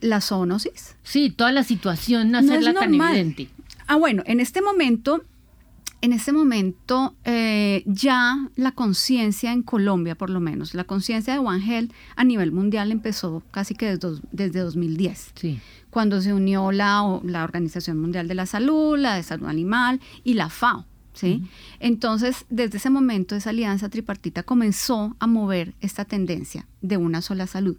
¿La zoonosis? Sí, toda la situación, hacerla tan evidente. Ah, bueno, en este momento, en este momento eh, ya la conciencia en Colombia, por lo menos, la conciencia de One Health a nivel mundial empezó casi que desde, desde 2010. Sí. Cuando se unió la, la Organización Mundial de la Salud, la de Salud Animal y la FAO. ¿sí? Entonces, desde ese momento, esa alianza tripartita comenzó a mover esta tendencia de una sola salud.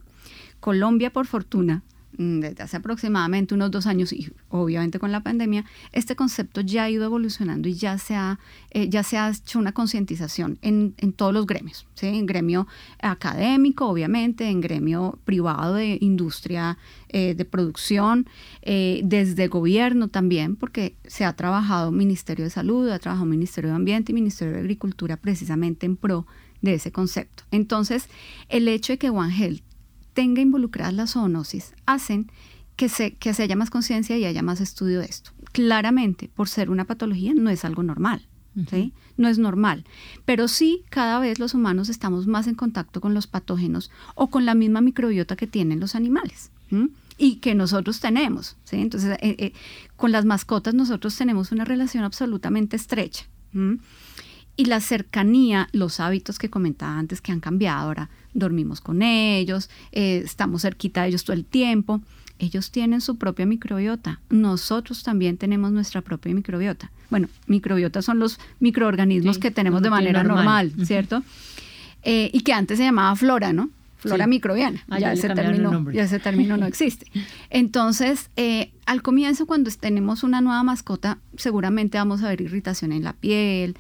Colombia, por fortuna, desde hace aproximadamente unos dos años y obviamente con la pandemia, este concepto ya ha ido evolucionando y ya se ha, eh, ya se ha hecho una concientización en, en, todos los gremios, ¿sí? en gremio académico, obviamente, en gremio privado de industria eh, de producción, eh, desde gobierno también, porque se ha trabajado Ministerio de Salud, ha trabajado Ministerio de Ambiente y Ministerio de Agricultura precisamente en pro de ese concepto. Entonces, el hecho de que One Health tenga involucradas la zoonosis hacen que se, que se haya más conciencia y haya más estudio de esto. Claramente, por ser una patología, no es algo normal. ¿sí? No es normal. Pero sí, cada vez los humanos estamos más en contacto con los patógenos o con la misma microbiota que tienen los animales. y que nosotros tenemos. ¿sí? Entonces, eh, eh, con las mascotas nosotros tenemos una relación absolutamente estrecha. Y la cercanía, los hábitos que comentaba antes que han cambiado ahora, dormimos con ellos, eh, estamos cerquita de ellos todo el tiempo. Ellos tienen su propia microbiota. Nosotros también tenemos nuestra propia microbiota. Bueno, microbiota son los microorganismos que tenemos de manera normal, ¿cierto? Eh, y que antes se llamaba flora, ¿no? Flora microbiana. Ah, ya, ese término, ya ese término no existe. Entonces, eh, al comienzo, cuando tenemos una nueva mascota, seguramente vamos a ver irritación en la piel,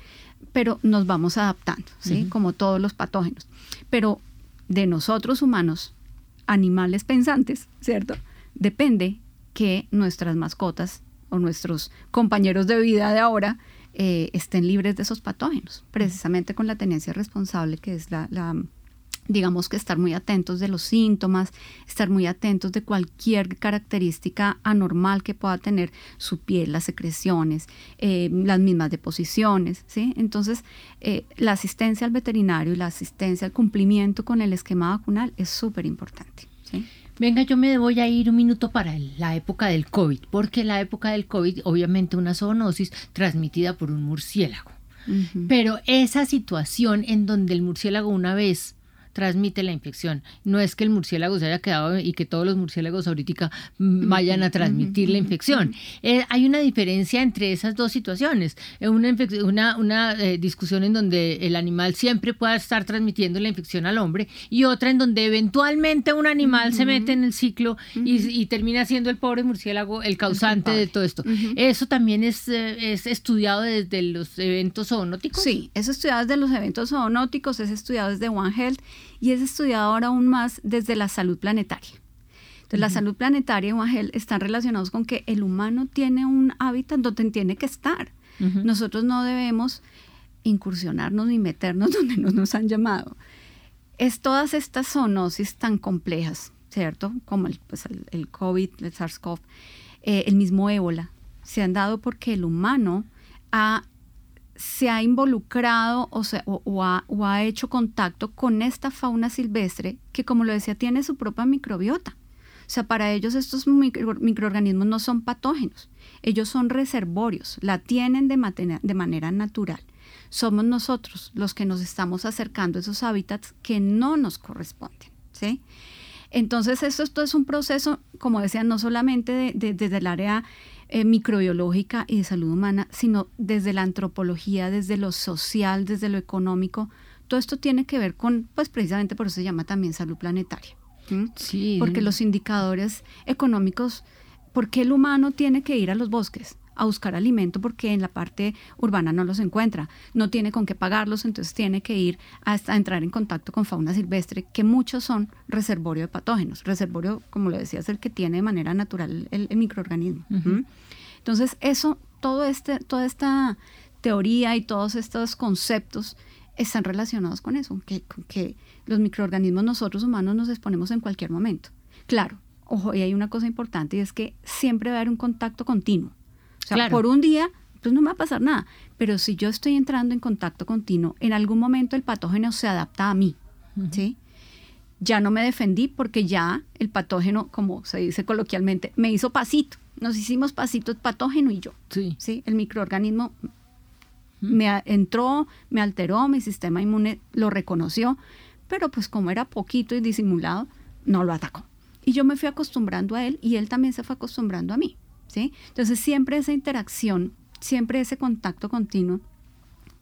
pero nos vamos adaptando, ¿sí? Como todos los patógenos. Pero de nosotros humanos, animales pensantes, ¿cierto? Depende que nuestras mascotas o nuestros compañeros de vida de ahora eh, estén libres de esos patógenos, precisamente con la tenencia responsable que es la digamos que estar muy atentos de los síntomas, estar muy atentos de cualquier característica anormal que pueda tener su piel, las secreciones, eh, las mismas deposiciones, ¿sí? Entonces, eh, la asistencia al veterinario y la asistencia al cumplimiento con el esquema vacunal es súper importante, Venga, yo me voy a ir un minuto para la época del COVID, porque la época del COVID, obviamente una zoonosis transmitida por un murciélago. Pero esa situación en donde el murciélago una vez transmite la infección. No es que el murciélago se haya quedado y que todos los murciélagos ahorita vayan a transmitir la infección. Eh, hay una diferencia entre esas dos situaciones. Eh, una, una, una eh, discusión en donde el animal siempre pueda estar transmitiendo la infección al hombre y otra en donde eventualmente un animal se mete en el ciclo y, termina siendo el pobre murciélago el causante de todo esto. ¿Eso también es, es estudiado desde los eventos zoonóticos? Sí, es estudiado desde los eventos zoonóticos, es estudiado desde One Health y es estudiado ahora aún más desde la salud planetaria. Entonces, la salud planetaria y Wagel están relacionados con que el humano tiene un hábitat donde tiene que estar. Nosotros no debemos incursionarnos ni meternos donde no nos han llamado. Es todas estas zoonosis tan complejas, ¿cierto? Como el, pues el, COVID, el SARS-CoV, eh, el mismo ébola, se han dado porque el humano ha se ha involucrado o, o, ha, hecho contacto con esta fauna silvestre que, como lo decía, tiene su propia microbiota. O sea, para ellos estos microorganismos no son patógenos, ellos son reservorios, la tienen de, de manera natural. Somos nosotros los que nos estamos acercando a esos hábitats que no nos corresponden. ¿sí? Entonces, esto es un proceso, como decía, no solamente desde el área eh, microbiológica y de salud humana, sino desde la antropología, desde lo social, desde lo económico. Todo esto tiene que ver con, pues precisamente por eso se llama también salud planetaria. Sí. Porque los indicadores económicos, ¿por qué el humano tiene que ir a los bosques? A buscar alimento porque en la parte urbana no los encuentra, no tiene con qué pagarlos, entonces tiene que ir hasta entrar en contacto con fauna silvestre, que muchos son reservorio de patógenos. Reservorio, como lo decía, es el que tiene de manera natural el, microorganismo. Entonces, eso, todo este, toda esta teoría y todos estos conceptos están relacionados con eso, que, que los microorganismos nosotros humanos nos exponemos en cualquier momento. Claro, ojo, y hay una cosa importante y es que siempre va a haber un contacto continuo. O sea, por un día, pues no me va a pasar nada. Pero si yo estoy entrando en contacto continuo, en algún momento el patógeno se adapta a mí, ¿sí? Ya no me defendí porque ya el patógeno, como se dice coloquialmente, me hizo pasito. Nos hicimos pasito el patógeno y yo. Sí. ¿sí? El microorganismo me entró, me alteró, mi sistema inmune lo reconoció, pero pues como era poquito y disimulado, no lo atacó. Y yo me fui acostumbrando a él y él también se fue acostumbrando a mí. Entonces siempre esa interacción, siempre ese contacto continuo,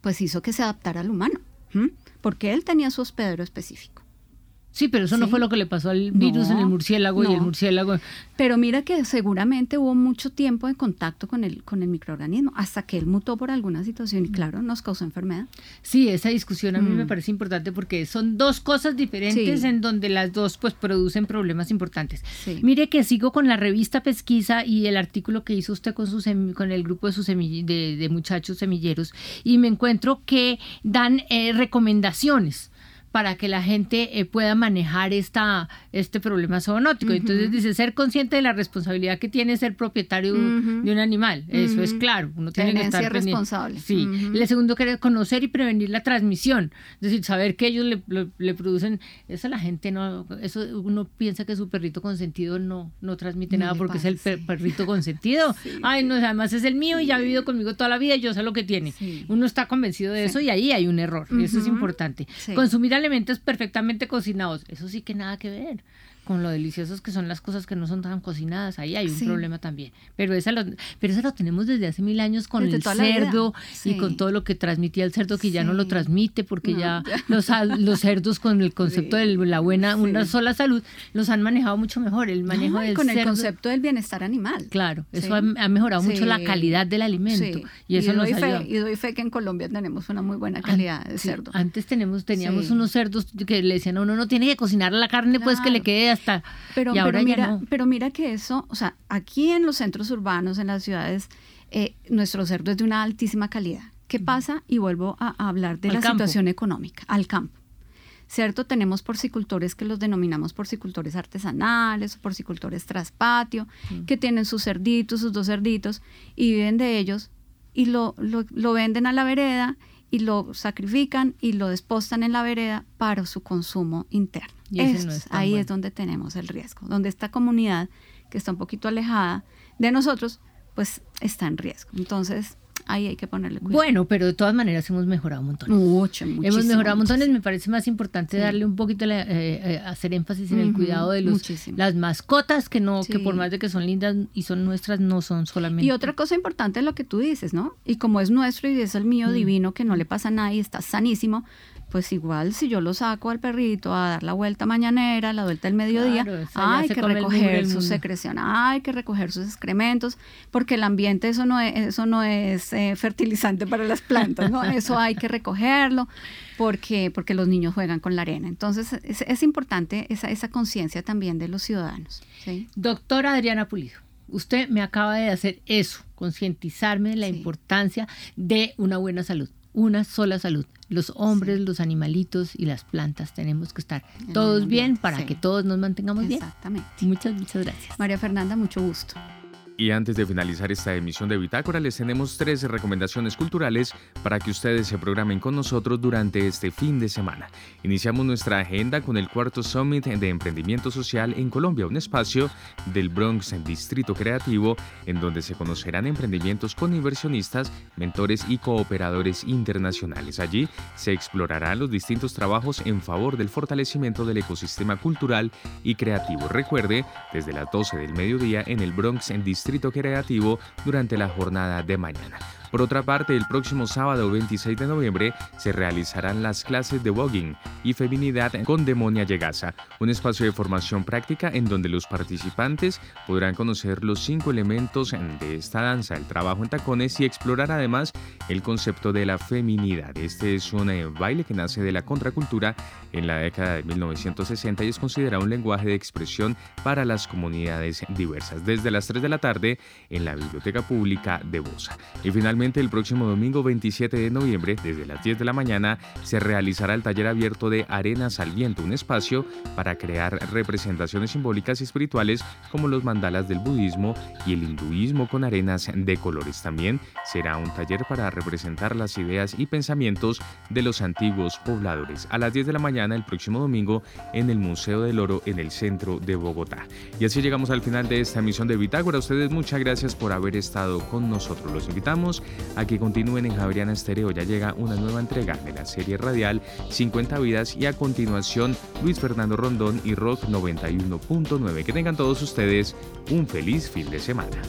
pues hizo que se adaptara al humano, porque él tenía su hospedero específico. Sí, pero eso no fue lo que le pasó al virus en el murciélago y el murciélago. Pero mira que seguramente hubo mucho tiempo de contacto con el, con el microorganismo hasta que él mutó por alguna situación y claro, nos causó enfermedad. Sí, esa discusión a mí me mm. parece importante porque son dos cosas diferentes en donde las dos pues producen problemas importantes. Mire que sigo con la revista Pesquisa y el artículo que hizo usted con, su con el grupo de, sus de, muchachos semilleros y me encuentro que dan eh, recomendaciones para que la gente eh, pueda manejar esta, este problema zoonótico. Entonces dice, ser consciente de la responsabilidad que tiene ser propietario de un animal. Eso es claro. Uno tiene que estar responsable. Sí. El segundo, que conocer y prevenir la transmisión. Es decir, saber que ellos le, producen... Eso la gente no... Eso uno piensa que su perrito consentido no, no transmite nada porque es el perrito consentido. Ay, no, además es el mío y ya ha vivido conmigo toda la vida y yo sé lo que tiene. Uno está convencido de eso y ahí hay un error. Eso es importante. Consumir alimentos perfectamente cocinados, eso sí que nada que ver con lo deliciosos que son las cosas que no son tan cocinadas. Ahí hay un problema también. Pero, esa lo, pero eso lo tenemos desde hace mil años con el cerdo y con todo lo que transmitía el cerdo, que ya no lo transmite porque ya los, los cerdos con el concepto de la buena, una sola salud, los han manejado mucho mejor. El manejo del con el concepto del bienestar animal. Claro, eso ha, mejorado mucho la calidad del alimento. Y eso doy fe, Y doy fe que en Colombia tenemos una muy buena calidad de cerdo. Antes tenemos, teníamos unos cerdos que le decían a uno, no tiene que cocinar la carne, pues que le quede pero, pero mira, pero mira que eso, o sea, aquí en los centros urbanos, en las ciudades, eh, nuestro cerdo es de una altísima calidad. ¿Qué pasa? Y vuelvo a, hablar de la situación económica, al campo. ¿Cierto? Tenemos porcicultores que los denominamos porcicultores artesanales o porcicultores traspatio, que tienen sus cerditos, sus dos cerditos, y viven de ellos y lo, lo, lo venden a la vereda y lo sacrifican y lo despostan en la vereda para su consumo interno. Ahí es donde tenemos el riesgo, donde esta comunidad que está un poquito alejada de nosotros, pues está en riesgo. Entonces, ahí hay que ponerle cuidado. Bueno, pero de todas maneras hemos mejorado un montón. Mucho, Hemos mejorado un montón. Me parece más importante darle un poquito, eh, eh, hacer énfasis en el cuidado de los, las mascotas, que no, que por más de que son lindas y son nuestras, no son solamente. Y otra cosa importante es lo que tú dices, ¿no? Y como es nuestro y es el mío divino, que no le pasa a nadie, está sanísimo, pues igual si yo lo saco al perrito a dar la vuelta mañanera, la vuelta del mediodía, hay que recoger su secreción, hay que recoger sus excrementos, porque el ambiente eso no es, eso no es eh, fertilizante para las plantas, ¿no? Eso hay que recogerlo porque, porque los niños juegan con la arena. Entonces es, importante esa, esa conciencia también de los ciudadanos. Doctora Adriana Pulido, usted me acaba de hacer eso, concientizarme de la importancia de una buena salud una sola salud. Los hombres, los animalitos y las plantas tenemos que estar todos bien para que todos nos mantengamos bien. Exactamente. Muchas, muchas gracias. María Fernanda, mucho gusto. Y antes de finalizar esta emisión de Bitácora, les tenemos tres recomendaciones culturales para que ustedes se programen con nosotros durante este fin de semana. Iniciamos nuestra agenda con el cuarto Summit de Emprendimiento Social en Colombia, un espacio del Bronx en Distrito Creativo en donde se conocerán emprendimientos con inversionistas, mentores y cooperadores internacionales. Allí se explorarán los distintos trabajos en favor del fortalecimiento del ecosistema cultural y creativo. Recuerde, desde las 12 del mediodía en el Bronx en Distrito Distrito Creativo durante la jornada de mañana. Por otra parte, el próximo sábado 26 de noviembre se realizarán las clases de voguing y feminidad con Demonia Llegasa, un espacio de formación práctica en donde los participantes podrán conocer los cinco elementos de esta danza, el trabajo en tacones y explorar además el concepto de la feminidad. Este es un eh, baile que nace de la contracultura en la década de 1960 y es considerado un lenguaje de expresión para las comunidades diversas. Desde las 3 de la tarde en la Biblioteca Pública de Bosa. Y finalmente el próximo domingo 27 de noviembre, desde las 10 de la mañana, se realizará el taller abierto de Arenas al Viento, un espacio para crear representaciones simbólicas y espirituales como los mandalas del budismo y el hinduismo con arenas de colores. También será un taller para representar las ideas y pensamientos de los antiguos pobladores. A las 10 de la mañana el próximo domingo en el Museo del Oro en el centro de Bogotá. Y así llegamos al final de esta emisión de Bitácora. ustedes muchas gracias por haber estado con nosotros. Los invitamos a que continúen en Javeriana Estéreo. Ya llega una nueva entrega de la serie radial 50 vidas y a continuación Luis Fernando Rondón y Rock 91.9. Que tengan todos ustedes un feliz fin de semana.